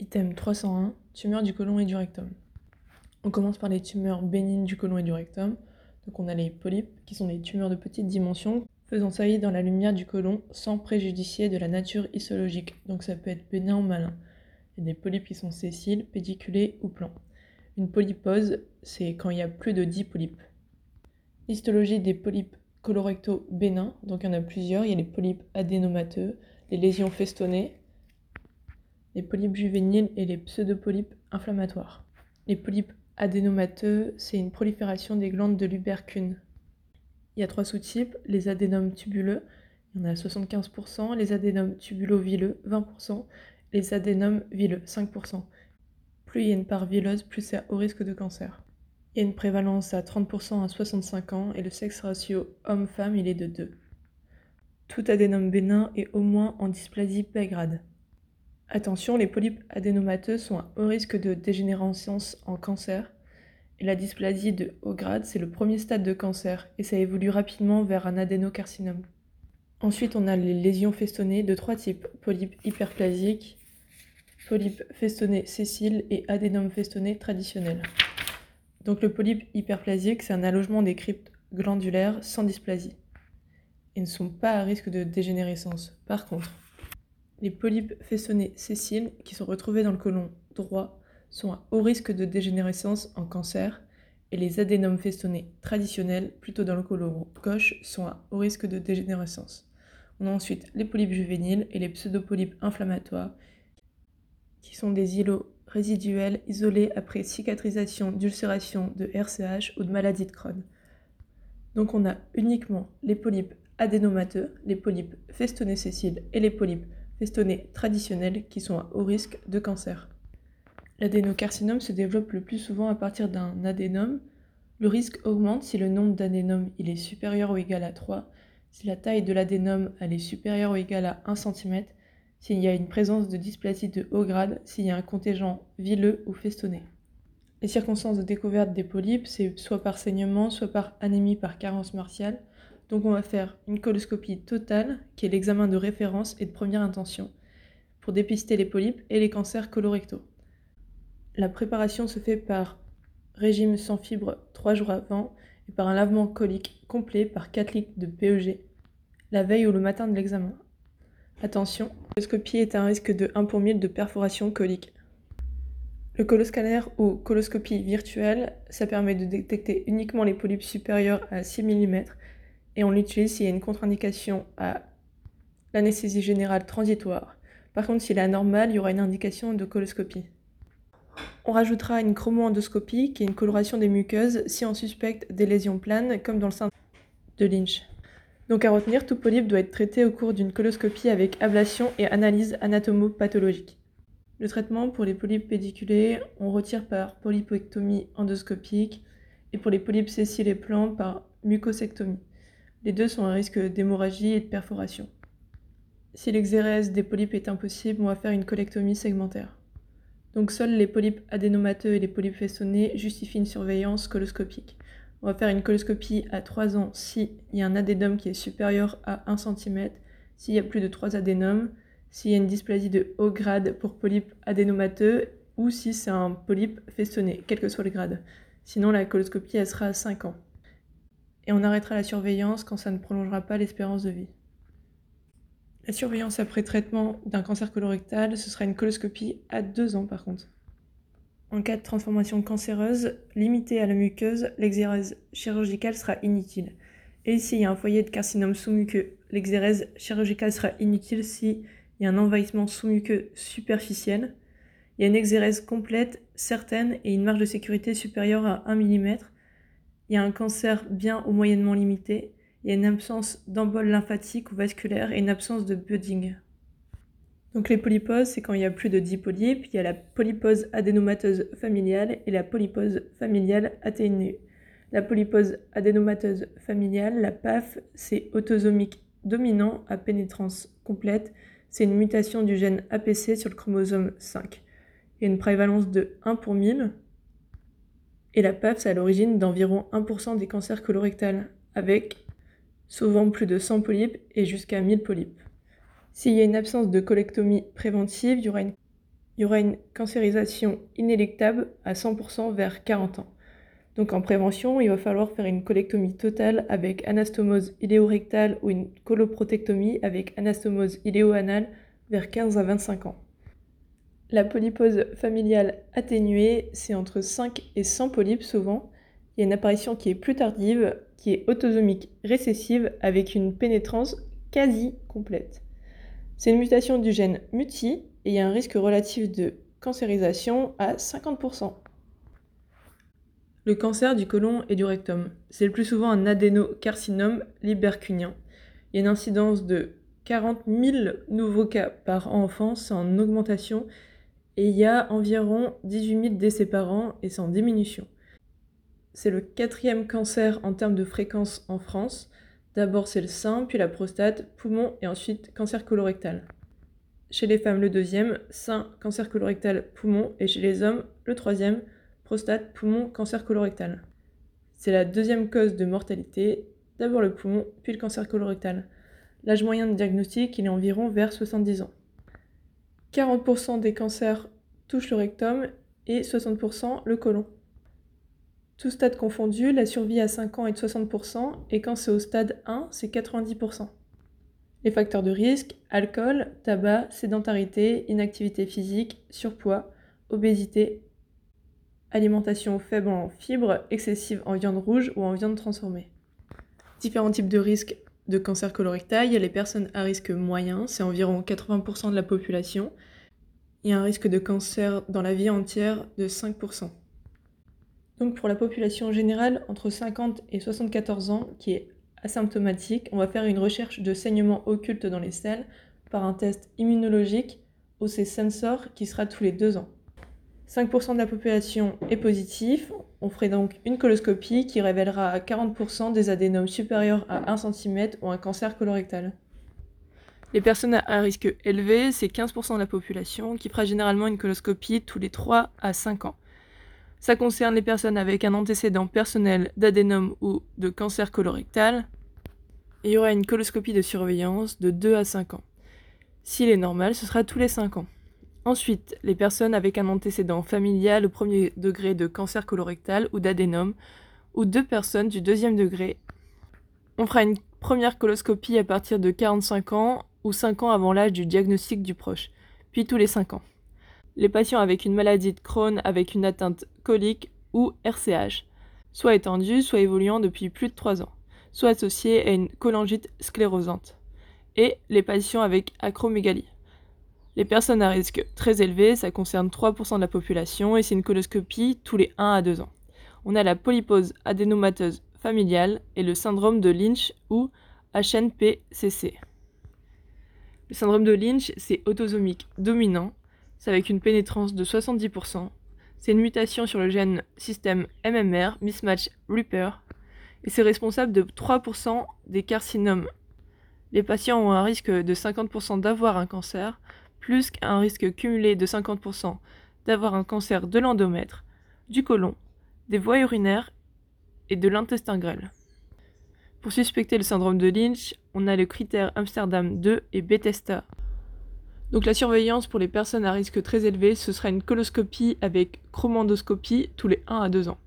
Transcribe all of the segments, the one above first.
Item 301, tumeurs du côlon et du rectum. On commence par les tumeurs bénignes du côlon et du rectum. Donc on a les polypes, qui sont des tumeurs de petite dimension, faisant saillir dans la lumière du côlon sans préjudicier de la nature histologique. Donc ça peut être bénin ou malin. Il y a des polypes qui sont sessiles, pédiculés ou plans. Une polypose, c'est quand il y a plus de 10 polypes. Histologie des polypes colorectaux bénins, donc il y en a plusieurs. Il y a les polypes adénomateux, les lésions festonnées, les polypes juvéniles et les pseudopolypes inflammatoires. Les polypes adénomateux, c'est une prolifération des glandes de l'ubercune. Il y a trois sous-types, les adénomes tubuleux, il y en a 75%, les adénomes tubulo-vileux, 20%, les adénomes vileux, 5%. Plus il y a une part vileuse, plus c'est au risque de cancer. Il y a une prévalence à 30% à 65 ans et le sexe ratio homme-femme, il est de 2. Tout adénome bénin est au moins en dysplasie grade. Attention, les polypes adénomateux sont à haut risque de dégénérescence en cancer. Et la dysplasie de haut grade, c'est le premier stade de cancer et ça évolue rapidement vers un adénocarcinome. Ensuite, on a les lésions festonnées de trois types polypes hyperplasiques, polypes festonnés sessiles et adénome festonné traditionnel. Donc le polype hyperplasique, c'est un allongement des cryptes glandulaires sans dysplasie. Ils ne sont pas à risque de dégénérescence. Par contre, les polypes festonnés sessiles qui sont retrouvés dans le côlon droit sont à haut risque de dégénérescence en cancer et les adénomes festonnés traditionnels, plutôt dans le côlon gauche, sont à haut risque de dégénérescence. On a ensuite les polypes juvéniles et les pseudopolypes inflammatoires qui sont des îlots résiduels isolés après cicatrisation d'ulcération de RCH ou de maladie de Crohn. Donc on a uniquement les polypes adénomateux, les polypes festonnés sessiles et les polypes festonnés traditionnels qui sont à haut risque de cancer. L'adénocarcinome se développe le plus souvent à partir d'un adénome. Le risque augmente si le nombre d'adénomes est supérieur ou égal à 3, si la taille de l'adénome est supérieure ou égale à 1 cm, s'il y a une présence de dysplasie de haut grade, s'il y a un contingent vileux ou festonné. Les circonstances de découverte des polypes, c'est soit par saignement, soit par anémie par carence martiale, donc on va faire une coloscopie totale, qui est l'examen de référence et de première intention, pour dépister les polypes et les cancers colorectaux. La préparation se fait par régime sans fibre 3 jours avant et par un lavement colique complet par 4 litres de PEG la veille ou le matin de l'examen. Attention, la coloscopie est un risque de 1 pour 1000 de perforation colique. Le coloscanner ou coloscopie virtuelle, ça permet de détecter uniquement les polypes supérieurs à 6 mm et on l'utilise s'il y a une contre-indication à l'anesthésie générale transitoire. Par contre, s'il est anormal, il y aura une indication de coloscopie. On rajoutera une chromoendoscopie, qui est une coloration des muqueuses, si on suspecte des lésions planes, comme dans le sein de Lynch. Donc à retenir, tout polype doit être traité au cours d'une coloscopie avec ablation et analyse anatomopathologique. Le traitement pour les polypes pédiculés, on retire par polypectomie endoscopique et pour les polypes sessiles et plans par mucosectomie. Les deux sont à risque d'hémorragie et de perforation. Si l'exérèse des polypes est impossible, on va faire une colectomie segmentaire. Donc seuls les polypes adénomateux et les polypes festonnés justifient une surveillance coloscopique. On va faire une coloscopie à 3 ans s'il y a un adénome qui est supérieur à 1 cm, s'il y a plus de 3 adénomes, s'il y a une dysplasie de haut grade pour polype adénomateux ou si c'est un polype festonné, quel que soit le grade. Sinon, la coloscopie, sera à 5 ans et on arrêtera la surveillance quand ça ne prolongera pas l'espérance de vie. La surveillance après traitement d'un cancer colorectal, ce sera une coloscopie à 2 ans par contre. En cas de transformation cancéreuse limitée à la muqueuse, l'exérèse chirurgicale sera inutile. Et s'il y a un foyer de carcinome sous-muqueux, l'exérèse chirurgicale sera inutile s'il y a un envahissement sous-muqueux superficiel, il y a une exérèse complète, certaine et une marge de sécurité supérieure à 1 mm, il y a un cancer bien ou moyennement limité, il y a une absence d'embole lymphatique ou vasculaire et une absence de budding. Donc les polyposes, c'est quand il y a plus de 10 polypes, il y a la polypose adénomateuse familiale et la polypose familiale atténuée. La polypose adénomateuse familiale, la PAF, c'est autosomique dominant à pénétrance complète, c'est une mutation du gène APC sur le chromosome 5. Il y a une prévalence de 1 pour 1000, et la PAF, c'est à l'origine d'environ 1% des cancers colorectals, avec souvent plus de 100 polypes et jusqu'à 1000 polypes. S'il y a une absence de colectomie préventive, il y aura une, il y aura une cancérisation inéluctable à 100% vers 40 ans. Donc en prévention, il va falloir faire une colectomie totale avec anastomose iléorectale ou une coloprotectomie avec anastomose iléoanale vers 15 à 25 ans. La polypose familiale atténuée, c'est entre 5 et 100 polypes souvent. Il y a une apparition qui est plus tardive, qui est autosomique récessive avec une pénétrance quasi complète. C'est une mutation du gène MUTI et il y a un risque relatif de cancérisation à 50%. Le cancer du côlon et du rectum, c'est le plus souvent un adénocarcinome libercunien. Il y a une incidence de 40 000 nouveaux cas par an en France, en augmentation, et il y a environ 18 000 décès par an et c'est en diminution. C'est le quatrième cancer en termes de fréquence en France. D'abord c'est le sein, puis la prostate, poumon et ensuite cancer colorectal. Chez les femmes le deuxième, sein, cancer colorectal, poumon et chez les hommes le troisième, prostate, poumon, cancer colorectal. C'est la deuxième cause de mortalité, d'abord le poumon, puis le cancer colorectal. L'âge moyen de diagnostic, il est environ vers 70 ans. 40% des cancers touchent le rectum et 60% le côlon. Tout stade confondu, la survie à 5 ans est de 60% et quand c'est au stade 1, c'est 90%. Les facteurs de risque, alcool, tabac, sédentarité, inactivité physique, surpoids, obésité, alimentation faible en fibres, excessive en viande rouge ou en viande transformée. Différents types de risques de cancer colorectal. Les personnes à risque moyen, c'est environ 80% de la population. A un risque de cancer dans la vie entière de 5%. Donc pour la population générale, entre 50 et 74 ans, qui est asymptomatique, on va faire une recherche de saignement occulte dans les selles par un test immunologique OC Sensor qui sera tous les deux ans. 5% de la population est positif. On ferait donc une coloscopie qui révélera à 40% des adénomes supérieurs à 1 cm ou un cancer colorectal. Les personnes à risque élevé, c'est 15% de la population qui fera généralement une coloscopie tous les 3 à 5 ans. Ça concerne les personnes avec un antécédent personnel d'adénome ou de cancer colorectal. il y aura une coloscopie de surveillance de 2 à 5 ans. S'il est normal, ce sera tous les 5 ans. Ensuite, les personnes avec un antécédent familial au premier degré de cancer colorectal ou d'adénome, ou deux personnes du deuxième degré. On fera une première coloscopie à partir de 45 ans ou 5 ans avant l'âge du diagnostic du proche, puis tous les 5 ans. Les patients avec une maladie de Crohn avec une atteinte colique ou RCH, soit étendue, soit évoluant depuis plus de 3 ans, soit associés à une cholangite sclérosante. Et les patients avec acromégalie. Les personnes à risque très élevé, ça concerne 3% de la population et c'est une coloscopie tous les 1 à 2 ans. On a la polypose adénomateuse familiale et le syndrome de Lynch ou HNPCC. Le syndrome de Lynch, c'est autosomique dominant, c'est avec une pénétrance de 70%. C'est une mutation sur le gène système MMR, mismatch repair, et c'est responsable de 3% des carcinomes. Les patients ont un risque de 50% d'avoir un cancer, plus qu'un risque cumulé de 50% d'avoir un cancer de l'endomètre, du côlon, des voies urinaires et de l'intestin grêle. Pour suspecter le syndrome de Lynch, on a le critère Amsterdam 2 et Bethesda. Donc la surveillance pour les personnes à risque très élevé, ce sera une coloscopie avec chromandoscopie tous les 1 à 2 ans.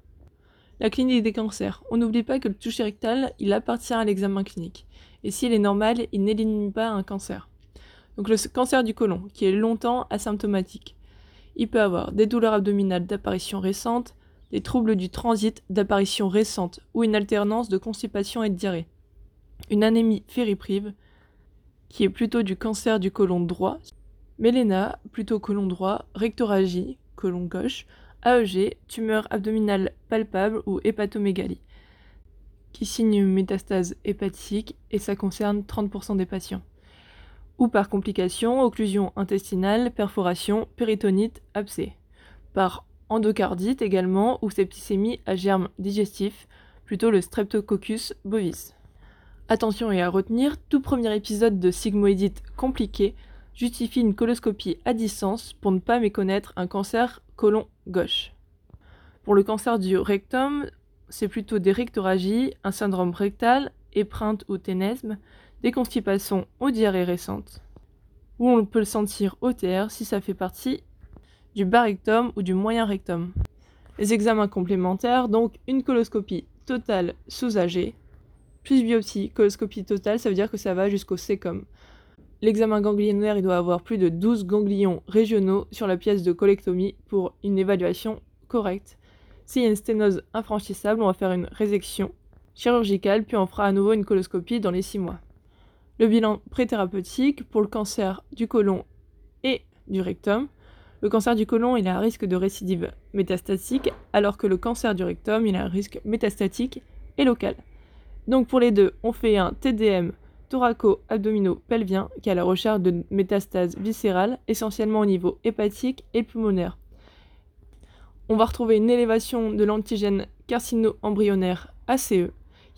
La clinique des cancers. On n'oublie pas que le toucher rectal, il appartient à l'examen clinique. Et s'il est normal, il n'élimine pas un cancer. Donc le cancer du côlon, qui est longtemps asymptomatique. Il peut avoir des douleurs abdominales d'apparition récente, des troubles du transit d'apparition récente ou une alternance de constipation et de diarrhée. Une anémie fériprive, qui est plutôt du cancer du côlon droit, méléna, plutôt côlon droit, rectoragie, côlon gauche, AEG, tumeur abdominale palpable ou hépatomégalie, qui signe une métastase hépatique et ça concerne 30% des patients ou par complication, occlusion intestinale, perforation, péritonite, abcès. Par endocardite également ou septicémie à germe digestif, plutôt le Streptococcus bovis. Attention et à retenir, tout premier épisode de sigmoïdite compliqué justifie une coloscopie à distance pour ne pas méconnaître un cancer côlon gauche. Pour le cancer du rectum, c'est plutôt des rectoragies, un syndrome rectal, épreinte ou ténesme, des constipations ou diarrhées récentes, ou on peut le sentir OTR si ça fait partie du bas rectum ou du moyen rectum. Les examens complémentaires, donc une coloscopie totale sous AG, plus biopsie. Coloscopie totale, ça veut dire que ça va jusqu'au sécom. L'examen ganglionnaire, il doit avoir plus de 12 ganglions régionaux sur la pièce de colectomie pour une évaluation correcte. S'il y a une sténose infranchissable, on va faire une résection chirurgicale, puis on fera à nouveau une coloscopie dans les 6 mois. Le bilan préthérapeutique pour le cancer du côlon et du rectum. Le cancer du côlon, il a un risque de récidive métastatique, alors que le cancer du rectum, il a un risque métastatique et local. Donc pour les deux, on fait un TDM thoraco-abdominaux-pelvien qui a la recherche de métastases viscérales, essentiellement au niveau hépatique et pulmonaire. On va retrouver une élévation de l'antigène carcino-embryonnaire ACE,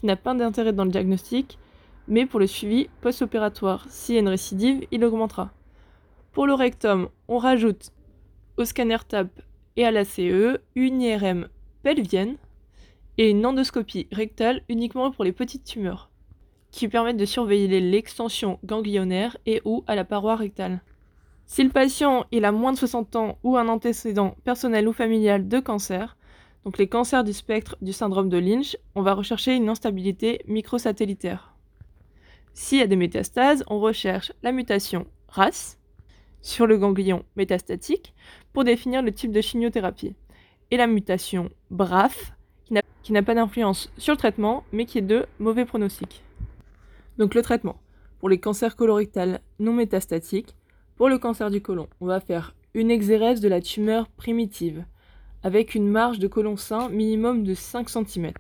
n'a pas d'intérêt dans le diagnostic, mais pour le suivi post-opératoire. S'il y a une récidive, il augmentera. Pour le rectum, on rajoute au scanner TAP et à la CE une IRM pelvienne et une endoscopie rectale uniquement pour les petites tumeurs, qui permettent de surveiller l'extension ganglionnaire et ou à la paroi rectale. Si le patient a moins de 60 ans ou un antécédent personnel ou familial de cancer, donc les cancers du spectre du syndrome de Lynch, on va rechercher une instabilité microsatellitaire. S'il y a des métastases, on recherche la mutation RAS sur le ganglion métastatique pour définir le type de chimiothérapie, et la mutation BRAF qui n'a pas d'influence sur le traitement, mais qui est de mauvais pronostic. Donc le traitement. Pour les cancers colorectales non métastatiques, pour le cancer du côlon, on va faire une exérèse de la tumeur primitive, avec une marge de côlon sain minimum de 5 cm,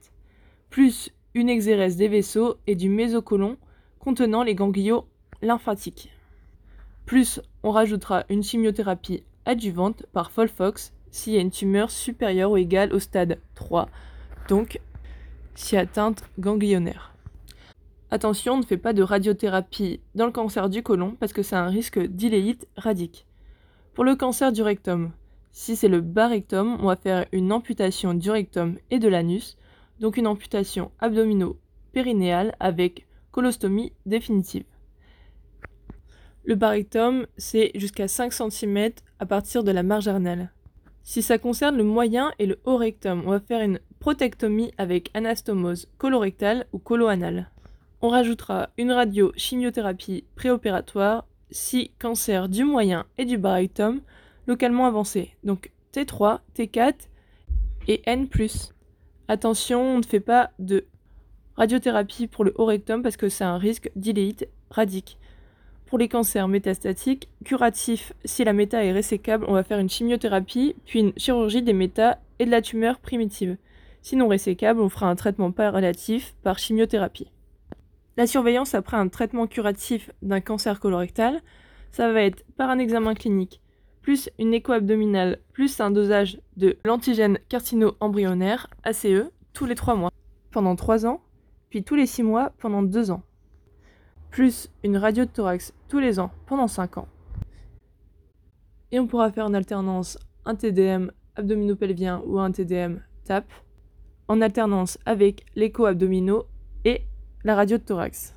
plus une exérèse des vaisseaux et du mésocolon contenant les ganglions lymphatiques. Plus on rajoutera une chimiothérapie adjuvante par Folfox s'il y a une tumeur supérieure ou égale au stade 3, donc si atteinte ganglionnaire. Attention, on ne fait pas de radiothérapie dans le cancer du côlon parce que c'est un risque d'iléite radique. Pour le cancer du rectum, si c'est le bas rectum, on va faire une amputation du rectum et de l'anus, donc une amputation abdomino-périnéale avec colostomie définitive. Le bas rectum, c'est jusqu'à 5 cm à partir de la marge arnale. Si ça concerne le moyen et le haut rectum, on va faire une protectomie avec anastomose colorectale ou coloanale. On rajoutera une radio chimiothérapie préopératoire si cancer du moyen et du bas rectum localement avancé, donc T3, T4 et N+. Attention, on ne fait pas de radiothérapie pour le haut rectum parce que c'est un risque d'iléite radique. Pour les cancers métastatiques, curatifs, si la méta est résécable, on va faire une chimiothérapie, puis une chirurgie des méta et de la tumeur primitive. Sinon résécable, on fera un traitement relatif par chimiothérapie. La surveillance après un traitement curatif d'un cancer colorectal, ça va être par un examen clinique, plus une écho abdominale, plus un dosage de l'antigène carcino-embryonnaire, ACE, tous les 3 mois, pendant 3 ans, puis tous les 6 mois pendant 2 ans, plus une radio de thorax tous les ans pendant 5 ans. Et on pourra faire en alternance un TDM abdominopelvien ou un TDM TAP, en alternance avec l'écho abdominaux et la radio de thorax.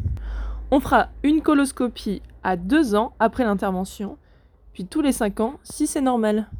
On fera une coloscopie à deux ans après l'intervention, puis tous les cinq ans si c'est normal.